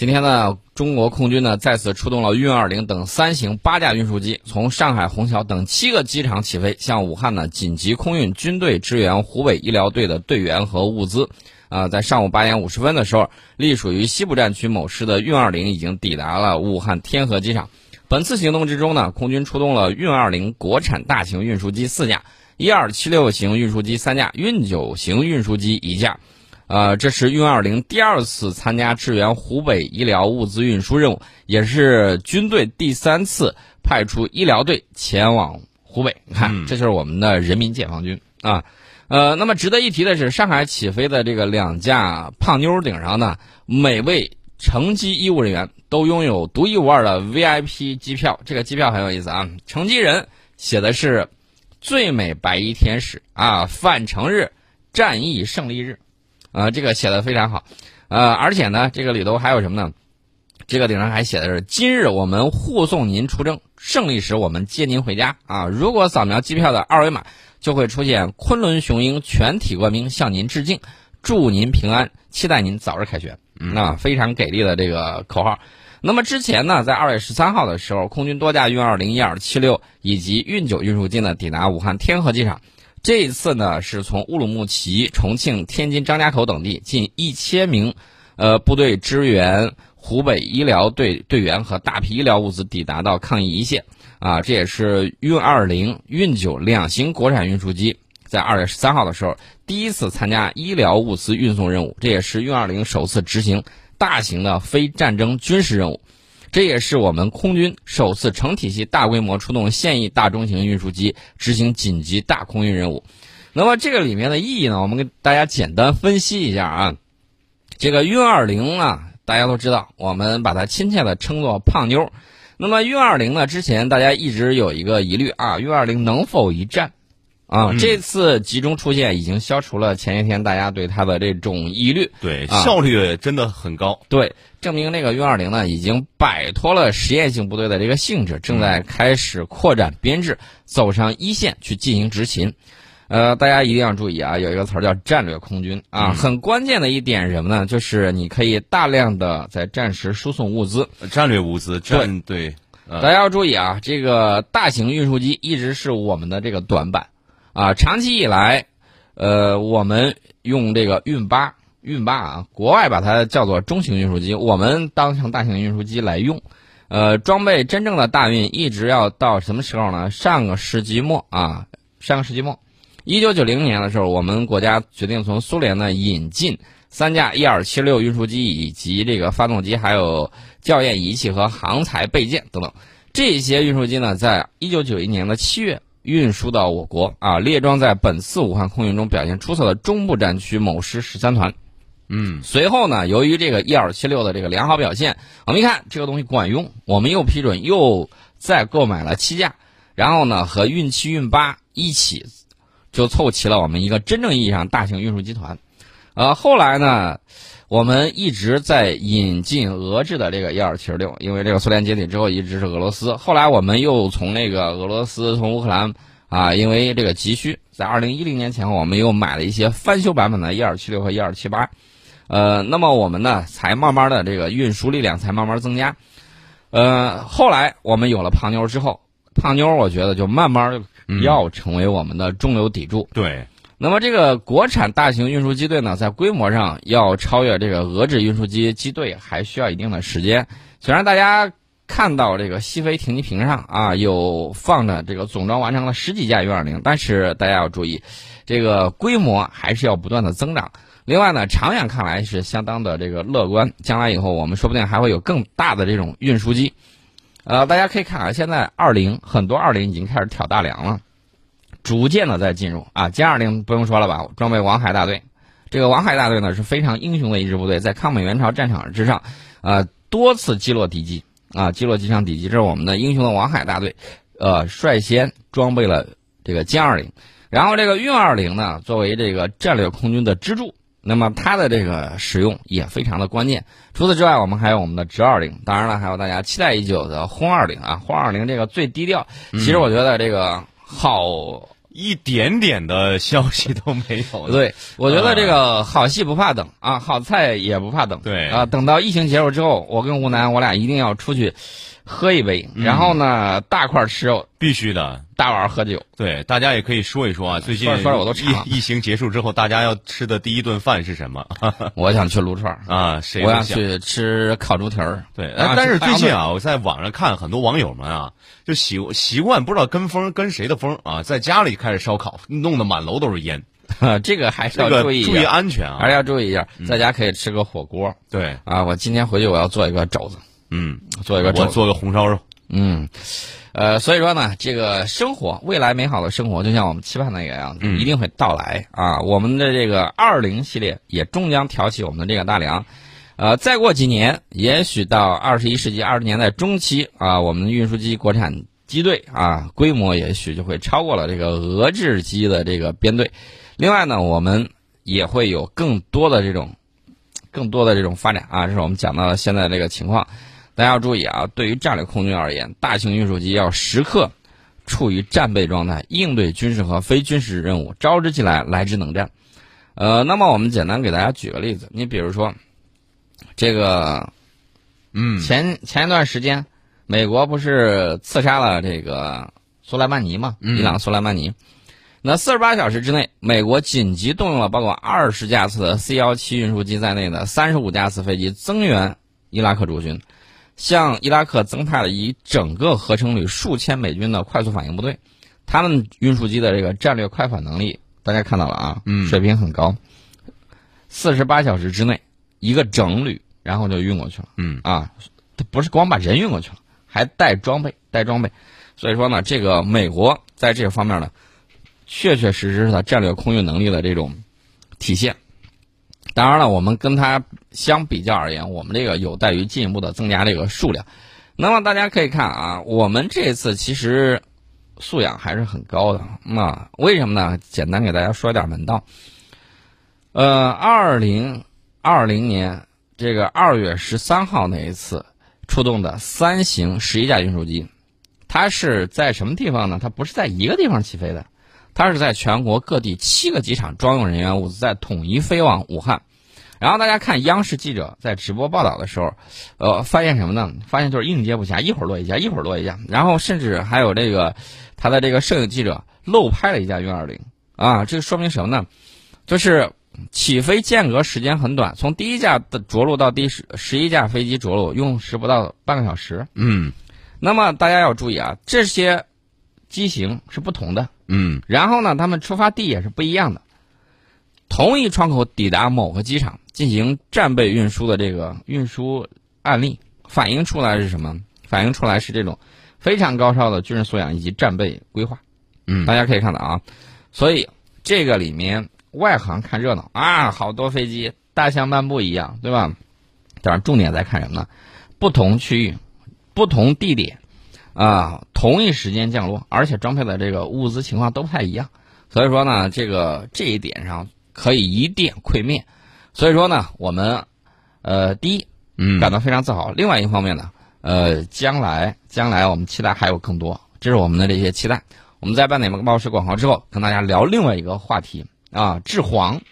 今天呢，中国空军呢再次出动了运二零等三型八架运输机，从上海虹桥等七个机场起飞，向武汉呢紧急空运军队支援湖北医疗队的队员和物资。啊，在上午八点五十分的时候，隶属于西部战区某师的运二零已经抵达了武汉天河机场。本次行动之中呢，空军出动了运二零国产大型运输机四架，一二七六型运输机三架，运九型运输机一架。呃，这是运二零第二次参加支援湖北医疗物资运输任务，也是军队第三次派出医疗队前往湖北。你看，这就是我们的人民解放军啊。呃，那么值得一提的是，上海起飞的这个两架胖妞顶上呢，每位乘机医务人员都拥有独一无二的 VIP 机票。这个机票很有意思啊，乘机人写的是“最美白衣天使”啊，返程日，战役胜利日。啊，这个写的非常好，呃，而且呢，这个里头还有什么呢？这个顶上还写的是：今日我们护送您出征，胜利时我们接您回家。啊，如果扫描机票的二维码，就会出现昆仑雄鹰全体官兵向您致敬，祝您平安，期待您早日凯旋。那非常给力的这个口号。那么之前呢，在二月十三号的时候，空军多架运二零、一、二七六以及运九运输机呢抵达武汉天河机场。这一次呢，是从乌鲁木齐、重庆、天津、张家口等地近一千名，呃，部队支援湖北医疗队队员和大批医疗物资抵达到抗疫一线。啊，这也是运二零、运九两型国产运输机在二月十三号的时候第一次参加医疗物资运送任务，这也是运二零首次执行大型的非战争军事任务。这也是我们空军首次成体系大规模出动现役大中型运输机执行紧急大空运任务。那么这个里面的意义呢？我们给大家简单分析一下啊。这个运二零啊，大家都知道，我们把它亲切的称作“胖妞”。那么运二零呢，之前大家一直有一个疑虑啊，运二零能否一战？啊，这次集中出现已经消除了前一天大家对它的这种疑虑。对，效率真的很高。对，证明那个运二零呢已经摆脱了实验性部队的这个性质，正在开始扩展编制，走上一线去进行执勤。呃，大家一定要注意啊，有一个词儿叫战略空军啊，很关键的一点是什么呢？就是你可以大量的在战时输送物资，战略物资。战对，大家要注意啊，这个大型运输机一直是我们的这个短板。啊，长期以来，呃，我们用这个运八、运八啊，国外把它叫做中型运输机，我们当成大型运输机来用。呃，装备真正的大运一直要到什么时候呢？上个世纪末啊，上个世纪末，一九九零年的时候，我们国家决定从苏联呢引进三架伊尔七六运输机以及这个发动机，还有校验仪器和航材备件等等。这些运输机呢，在一九九一年的七月。运输到我国啊，列装在本次武汉空运中表现出色的中部战区某师十三团。嗯，随后呢，由于这个一二七六的这个良好表现，我们一看这个东西管用，我们又批准又再购买了七架，然后呢，和运七、运八一起就凑齐了我们一个真正意义上大型运输集团。呃，后来呢？我们一直在引进俄制的这个伊尔七十六，因为这个苏联解体之后一直是俄罗斯。后来我们又从那个俄罗斯、从乌克兰啊，因为这个急需，在二零一零年前后，我们又买了一些翻修版本的伊尔七六和伊尔七八。呃，那么我们呢，才慢慢的这个运输力量才慢慢增加。呃，后来我们有了胖妞之后，胖妞我觉得就慢慢要成为我们的中流砥柱。对。那么这个国产大型运输机队呢，在规模上要超越这个俄制运输机机队，还需要一定的时间。虽然大家看到这个西飞停机坪上啊，有放着这个总装完成了十几架运二零，但是大家要注意，这个规模还是要不断的增长。另外呢，长远看来是相当的这个乐观，将来以后我们说不定还会有更大的这种运输机。呃，大家可以看啊，现在二零很多二零已经开始挑大梁了。逐渐的在进入。啊，歼二零不用说了吧，装备王海大队，这个王海大队呢是非常英雄的一支部队，在抗美援朝战场之上，呃，多次击落敌机。啊，击落机场敌机，这是我们的英雄的王海大队，呃，率先装备了这个歼二零，然后这个运二零呢，作为这个战略空军的支柱，那么它的这个使用也非常的关键。除此之外，我们还有我们的直二零，当然了，还有大家期待已久的轰二零啊，轰二零这个最低调，其实我觉得这个好。一点点的消息都没有。对，我觉得这个好戏不怕等啊，好菜也不怕等。对啊，等到疫情结束之后，我跟吴楠，我俩一定要出去喝一杯，然后呢，大块吃肉，必须的。大碗喝酒。对，大家也可以说一说啊，最近说说我都疫 疫情结束之后，大家要吃的第一顿饭是什么 我想去撸串儿，啊？谁都我想去吃烤猪蹄儿。对，啊但是最近啊，我在网上看很多网友们啊，就习习惯不知道跟风跟谁的风啊，在家里开始烧烤，弄得满楼都是烟，这个还是要注意注意，安全啊。还是要注意一下，在家可以吃个火锅对，啊。我今天回去我要做一个肘子，嗯，做一个。我做个红烧肉，嗯，呃，所以说呢，这个生活，未来美好的生活，就像我们期盼的一个样一定会到来啊。我们的这个二零系列也终将挑起我们的这个大梁。呃，再过几年，也许到二十一世纪二十年代中期啊，我们的运输机国产机队啊，规模也许就会超过了这个俄制机的这个编队。另外呢，我们也会有更多的这种、更多的这种发展啊，这是我们讲到的现在这个情况。大家要注意啊，对于战略空军而言，大型运输机要时刻处于战备状态，应对军事和非军事任务，招之即来，来之能战。呃，那么我们简单给大家举个例子，你比如说，这个嗯，前前一段时间，美国不是刺杀了这个苏莱曼尼嘛？嗯伊朗苏莱曼尼。那四十八小时之内，美国紧急动用了包括二十架次的 C 幺七运输机在内的三十五架次飞机增援伊拉克驻军，向伊拉克增派了一整个合成旅数千美军的快速反应部队。他们运输机的这个战略快反能力，大家看到了啊，嗯水平很高。四十八小时之内，一个整旅，然后就运过去了。嗯啊，他不是光把人运过去了，还带装备，带装备。所以说呢，这个美国在这个方面呢，确确实实是它战略空运能力的这种体现。当然了，我们跟它相比较而言，我们这个有待于进一步的增加这个数量。那么大家可以看啊，我们这次其实素养还是很高的。那为什么呢？简单给大家说点门道。呃，二零二零年这个二月十三号那一次出动的三型十一架运输机，它是在什么地方呢？它不是在一个地方起飞的，它是在全国各地七个机场装用人员物资，在统一飞往武汉。然后大家看央视记者在直播报道的时候，呃，发现什么呢？发现就是应接不暇，一会儿落一架，一会儿落一架，然后甚至还有这个他的这个摄影记者漏拍了一架运二零啊，这个说明什么呢？就是起飞间隔时间很短，从第一架的着陆到第十十一架飞机着陆用时不到半个小时。嗯那么大家要注意啊，这些机型是不同的，嗯然后呢，他们出发地也是不一样的。同一窗口抵达某个机场进行战备运输的这个运输案例，反映出来是什么？反映出来是这种非常高超的军事素养以及战备规划。嗯大家可以看到啊，所以这个里面外行看热闹啊，好多飞机大象漫步一样，对吧？但是重点在看什么呢？不同区域、不同地点啊，同一时间降落，而且装配的这个物资情况都不太一样。所以说呢，这个这一点上可以一点溃灭。所以说呢，我们呃第一嗯，感到非常自豪。另外一方面呢，呃，将来将来我们期待还有更多，这是我们的这些期待。我们在半点报时广告之后，跟大家聊另外一个话题啊，治黄